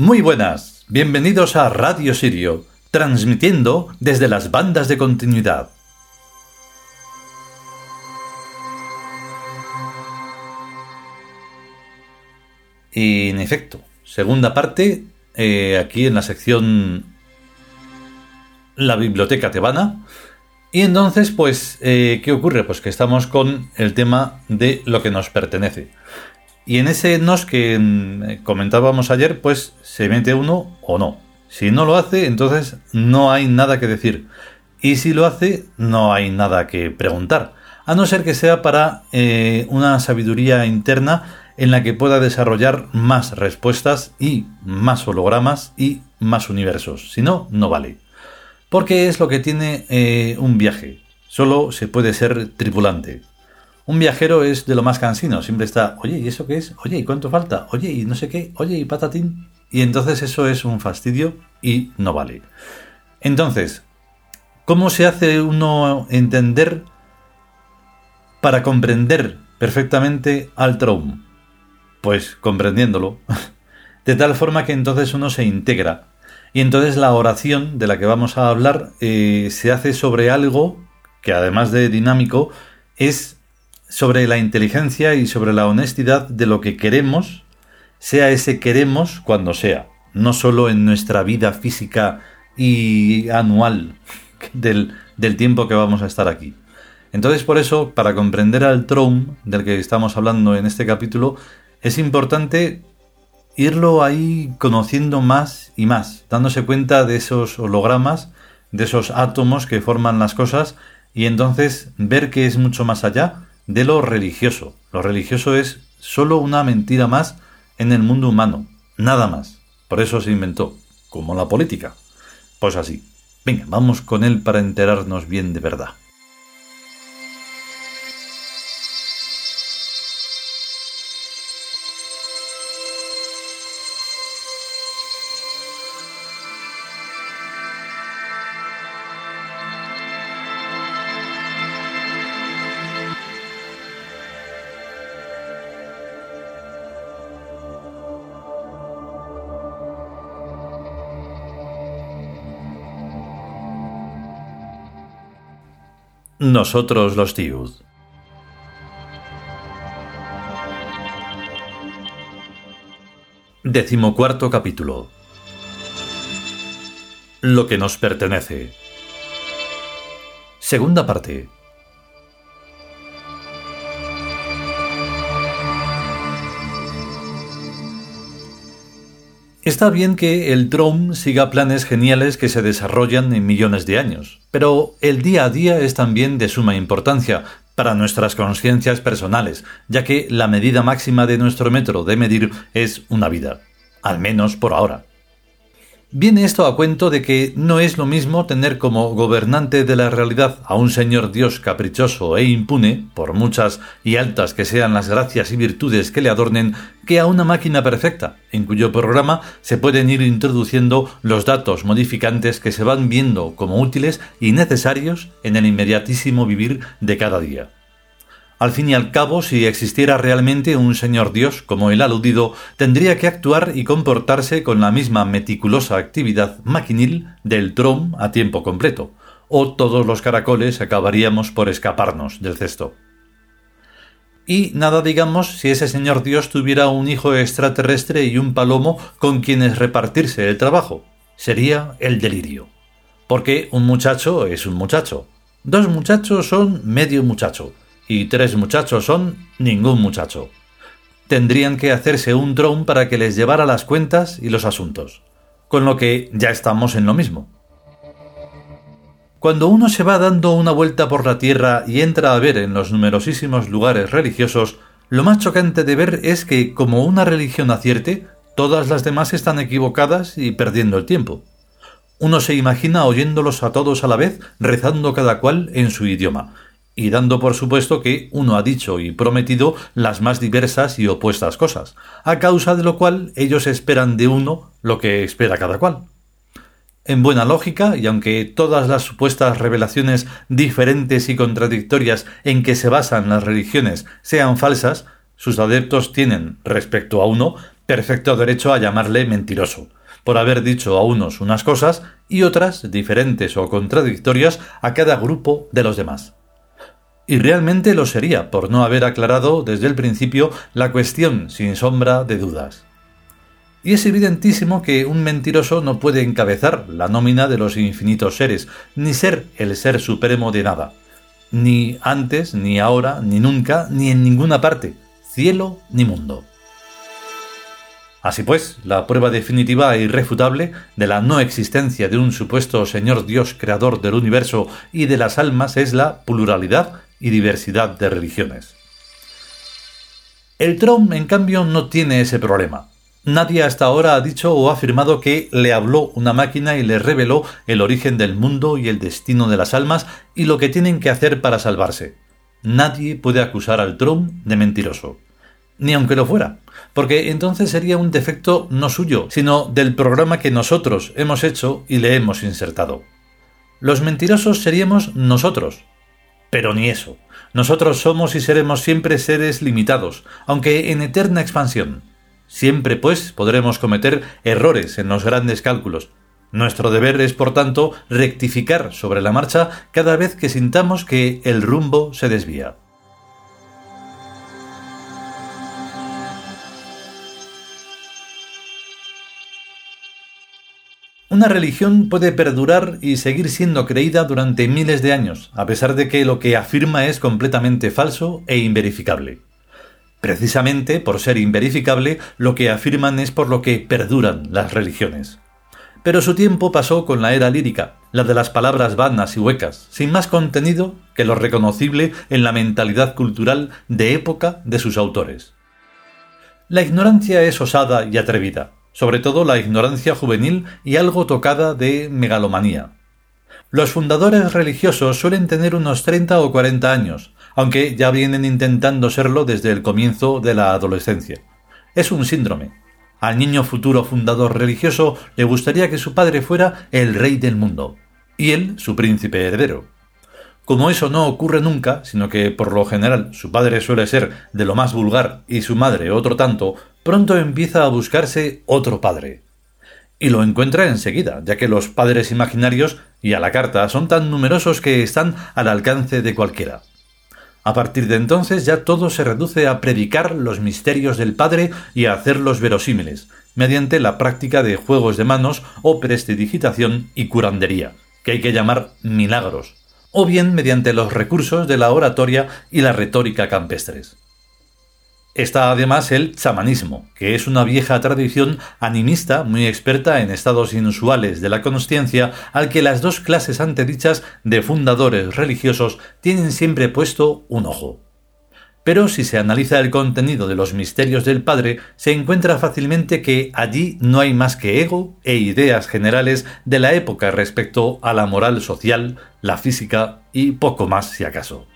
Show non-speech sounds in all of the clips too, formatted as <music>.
Muy buenas, bienvenidos a Radio Sirio, transmitiendo desde las bandas de continuidad. Y en efecto, segunda parte, eh, aquí en la sección La Biblioteca Tebana. Y entonces, pues, eh, ¿qué ocurre? Pues que estamos con el tema de lo que nos pertenece. Y en ese nos que mm, comentábamos ayer, pues se mete uno o no. Si no lo hace, entonces no hay nada que decir. Y si lo hace, no hay nada que preguntar. A no ser que sea para eh, una sabiduría interna en la que pueda desarrollar más respuestas y más hologramas y más universos. Si no, no vale. Porque es lo que tiene eh, un viaje. Solo se puede ser tripulante. Un viajero es de lo más cansino, siempre está, oye, ¿y eso qué es? Oye, ¿y cuánto falta? Oye, ¿y no sé qué? Oye, ¿y patatín? Y entonces eso es un fastidio y no vale. Entonces, ¿cómo se hace uno entender para comprender perfectamente al Traum? Pues comprendiéndolo. <laughs> De tal forma que entonces uno se integra. Y entonces la oración de la que vamos a hablar eh, se hace sobre algo que además de dinámico es sobre la inteligencia y sobre la honestidad de lo que queremos, sea ese queremos cuando sea, no solo en nuestra vida física y anual <laughs> del, tiempo que vamos a estar aquí. Entonces, por eso, para comprender al Trom del que estamos hablando en este capítulo, es importante irlo ahí conociendo más y más, dándose cuenta de esos hologramas, de esos átomos que forman las cosas, y entonces ver que es mucho más allá de lo religioso. Lo religioso es solo una mentira más en el mundo humano, nada más. Por eso se inventó, como la política. Pues así. Venga, vamos con él para enterarnos bien de verdad. Nosotros los Tiud. Decimocuarto capítulo. Lo que nos pertenece. Segunda parte. Está bien que el DROM siga planes geniales que se desarrollan en millones de años, pero el día a día es también de suma importancia para nuestras conciencias personales, ya que la medida máxima de nuestro método de medir es una vida, al menos por ahora. Viene esto a cuento de que no es lo mismo tener como gobernante de la realidad a un señor Dios caprichoso e impune, por muchas y altas que sean las gracias y virtudes que le adornen, que a una máquina perfecta, en cuyo programa se pueden ir introduciendo los datos modificantes que se van viendo como útiles y necesarios en el inmediatísimo vivir de cada día. Al fin y al cabo, si existiera realmente un señor Dios como el aludido, tendría que actuar y comportarse con la misma meticulosa actividad maquinil del trom a tiempo completo, o todos los caracoles acabaríamos por escaparnos del cesto. Y nada digamos si ese señor Dios tuviera un hijo extraterrestre y un palomo con quienes repartirse el trabajo. Sería el delirio. Porque un muchacho es un muchacho. Dos muchachos son medio muchacho y tres muchachos son ningún muchacho. Tendrían que hacerse un drone para que les llevara las cuentas y los asuntos. Con lo que ya estamos en lo mismo. Cuando uno se va dando una vuelta por la Tierra y entra a ver en los numerosísimos lugares religiosos, lo más chocante de ver es que, como una religión acierte, todas las demás están equivocadas y perdiendo el tiempo. Uno se imagina oyéndolos a todos a la vez, rezando cada cual en su idioma, y dando por supuesto que uno ha dicho y prometido las más diversas y opuestas cosas, a causa de lo cual ellos esperan de uno lo que espera cada cual. En buena lógica, y aunque todas las supuestas revelaciones diferentes y contradictorias en que se basan las religiones sean falsas, sus adeptos tienen, respecto a uno, perfecto derecho a llamarle mentiroso, por haber dicho a unos unas cosas y otras diferentes o contradictorias a cada grupo de los demás. Y realmente lo sería por no haber aclarado desde el principio la cuestión sin sombra de dudas. Y es evidentísimo que un mentiroso no puede encabezar la nómina de los infinitos seres, ni ser el ser supremo de nada. Ni antes, ni ahora, ni nunca, ni en ninguna parte, cielo ni mundo. Así pues, la prueba definitiva e irrefutable de la no existencia de un supuesto Señor Dios creador del universo y de las almas es la pluralidad y diversidad de religiones. El Tron, en cambio, no tiene ese problema. Nadie hasta ahora ha dicho o afirmado que le habló una máquina y le reveló el origen del mundo y el destino de las almas y lo que tienen que hacer para salvarse. Nadie puede acusar al Tron de mentiroso ni aunque lo fuera, porque entonces sería un defecto no suyo, sino del programa que nosotros hemos hecho y le hemos insertado. Los mentirosos seríamos nosotros. Pero ni eso. Nosotros somos y seremos siempre seres limitados, aunque en eterna expansión. Siempre, pues, podremos cometer errores en los grandes cálculos. Nuestro deber es, por tanto, rectificar sobre la marcha cada vez que sintamos que el rumbo se desvía. Una religión puede perdurar y seguir siendo creída durante miles de años, a pesar de que lo que afirma es completamente falso e inverificable. Precisamente por ser inverificable, lo que afirman es por lo que perduran las religiones. Pero su tiempo pasó con la era lírica, la de las palabras vanas y huecas, sin más contenido que lo reconocible en la mentalidad cultural de época de sus autores. La ignorancia es osada y atrevida, sobre todo la ignorancia juvenil y algo tocada de megalomanía. Los fundadores religiosos suelen tener unos 30 o 40 años, aunque ya vienen intentando serlo desde el comienzo de la adolescencia. Es un síndrome. Al niño futuro fundador religioso le gustaría que su padre fuera el rey del mundo, y él su príncipe heredero. Como eso no ocurre nunca, sino que por lo general su padre suele ser de lo más vulgar y su madre otro tanto, pronto empieza a buscarse otro padre. Y lo encuentra enseguida, ya que los padres imaginarios y a la carta son tan numerosos que están al alcance de cualquiera. A partir de entonces ya todo se reduce a predicar los misterios del Padre y a hacerlos verosímiles, mediante la práctica de juegos de manos o prestidigitación y curandería, que hay que llamar milagros, o bien mediante los recursos de la oratoria y la retórica campestres. Está además el chamanismo, que es una vieja tradición animista muy experta en estados inusuales de la consciencia al que las dos clases antedichas de fundadores religiosos tienen siempre puesto un ojo. Pero si se analiza el contenido de los misterios del Padre, se encuentra fácilmente que allí no hay más que ego e ideas generales de la época respecto a la moral social, la física y poco más si acaso.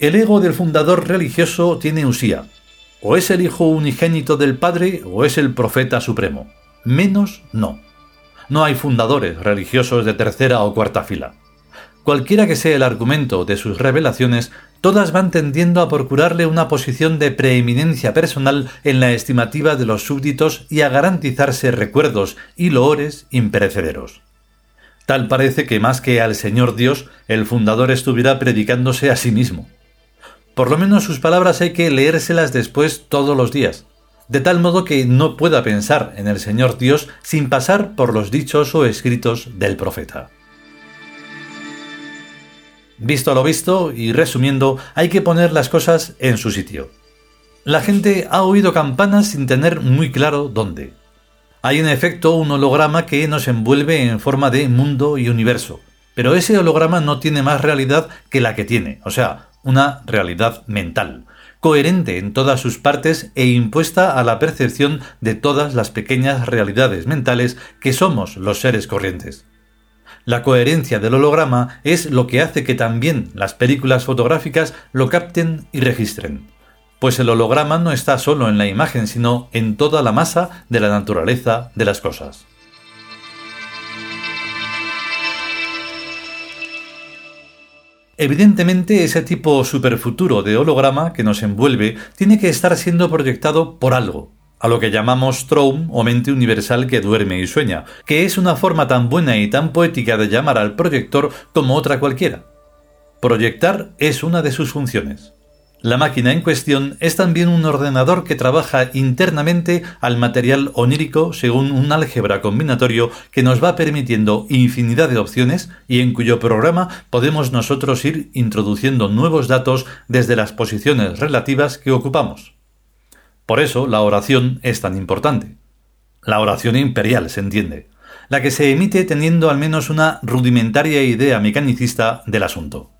El ego del fundador religioso tiene usía. O es el hijo unigénito del Padre o es el profeta supremo. Menos no. No hay fundadores religiosos de tercera o cuarta fila. Cualquiera que sea el argumento de sus revelaciones, todas van tendiendo a procurarle una posición de preeminencia personal en la estimativa de los súbditos y a garantizarse recuerdos y loores imperecederos. Tal parece que más que al Señor Dios, el fundador estuviera predicándose a sí mismo. Por lo menos sus palabras hay que leérselas después todos los días, de tal modo que no pueda pensar en el Señor Dios sin pasar por los dichos o escritos del profeta. Visto lo visto y resumiendo, hay que poner las cosas en su sitio. La gente ha oído campanas sin tener muy claro dónde. Hay en efecto un holograma que nos envuelve en forma de mundo y universo, pero ese holograma no tiene más realidad que la que tiene, o sea, una realidad mental, coherente en todas sus partes e impuesta a la percepción de todas las pequeñas realidades mentales que somos los seres corrientes. La coherencia del holograma es lo que hace que también las películas fotográficas lo capten y registren, pues el holograma no está solo en la imagen, sino en toda la masa de la naturaleza de las cosas. Evidentemente, ese tipo superfuturo de holograma que nos envuelve tiene que estar siendo proyectado por algo, a lo que llamamos Traum o mente universal que duerme y sueña, que es una forma tan buena y tan poética de llamar al proyector como otra cualquiera. Proyectar es una de sus funciones. La máquina en cuestión es también un ordenador que trabaja internamente al material onírico según un álgebra combinatorio que nos va permitiendo infinidad de opciones y en cuyo programa podemos nosotros ir introduciendo nuevos datos desde las posiciones relativas que ocupamos. Por eso la oración es tan importante. La oración imperial, se entiende, la que se emite teniendo al menos una rudimentaria idea mecanicista del asunto.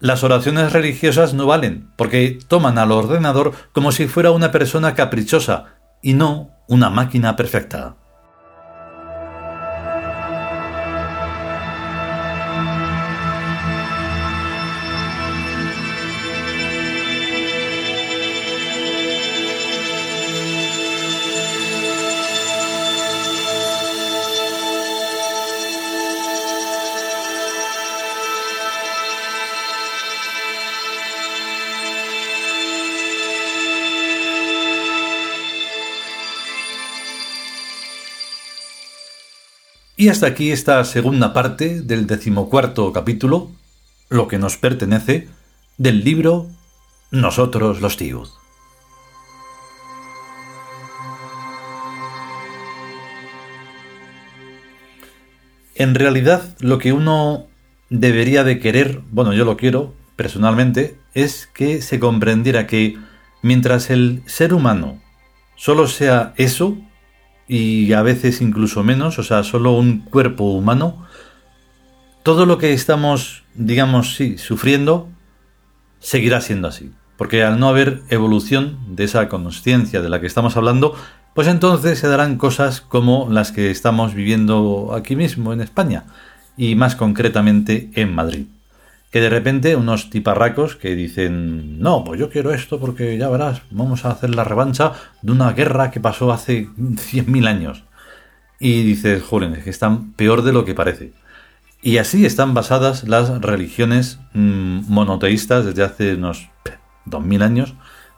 Las oraciones religiosas no valen, porque toman al ordenador como si fuera una persona caprichosa y no una máquina perfecta. Y hasta aquí esta segunda parte del decimocuarto capítulo, lo que nos pertenece, del libro Nosotros los Tiud. En realidad, lo que uno debería de querer, bueno, yo lo quiero personalmente, es que se comprendiera que mientras el ser humano solo sea eso, y a veces incluso menos, o sea, solo un cuerpo humano, todo lo que estamos, digamos, sí, sufriendo, seguirá siendo así. Porque al no haber evolución de esa conciencia de la que estamos hablando, pues entonces se darán cosas como las que estamos viviendo aquí mismo en España, y más concretamente en Madrid que de repente unos tiparracos que dicen, no, pues yo quiero esto porque ya verás, vamos a hacer la revancha de una guerra que pasó hace 100.000 años. Y dices, jóvenes, que están peor de lo que parece. Y así están basadas las religiones mm, monoteístas desde hace unos 2000 años,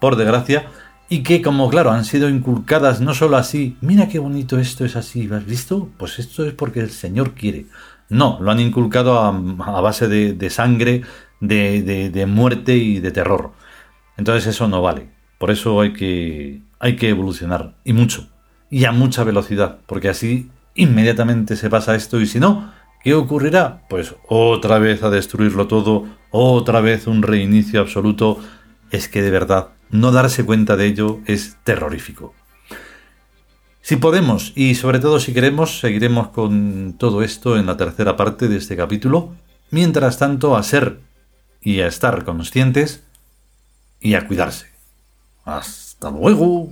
por desgracia, y que como claro han sido inculcadas no solo así, mira qué bonito esto es así, ¿has visto? Pues esto es porque el Señor quiere. No, lo han inculcado a, base de, sangre, de, de, muerte y de terror. Entonces eso no vale. Por eso hay que, hay que evolucionar. Y mucho. Y a mucha velocidad. Porque así inmediatamente se pasa esto. Y si no, ¿qué ocurrirá? Pues otra vez a destruirlo todo. Otra vez un reinicio absoluto. Es que de verdad, no darse cuenta de ello es terrorífico. Si podemos y sobre todo si queremos, seguiremos con todo esto en la tercera parte de este capítulo. Mientras tanto, a ser y a estar conscientes y a cuidarse. Hasta luego.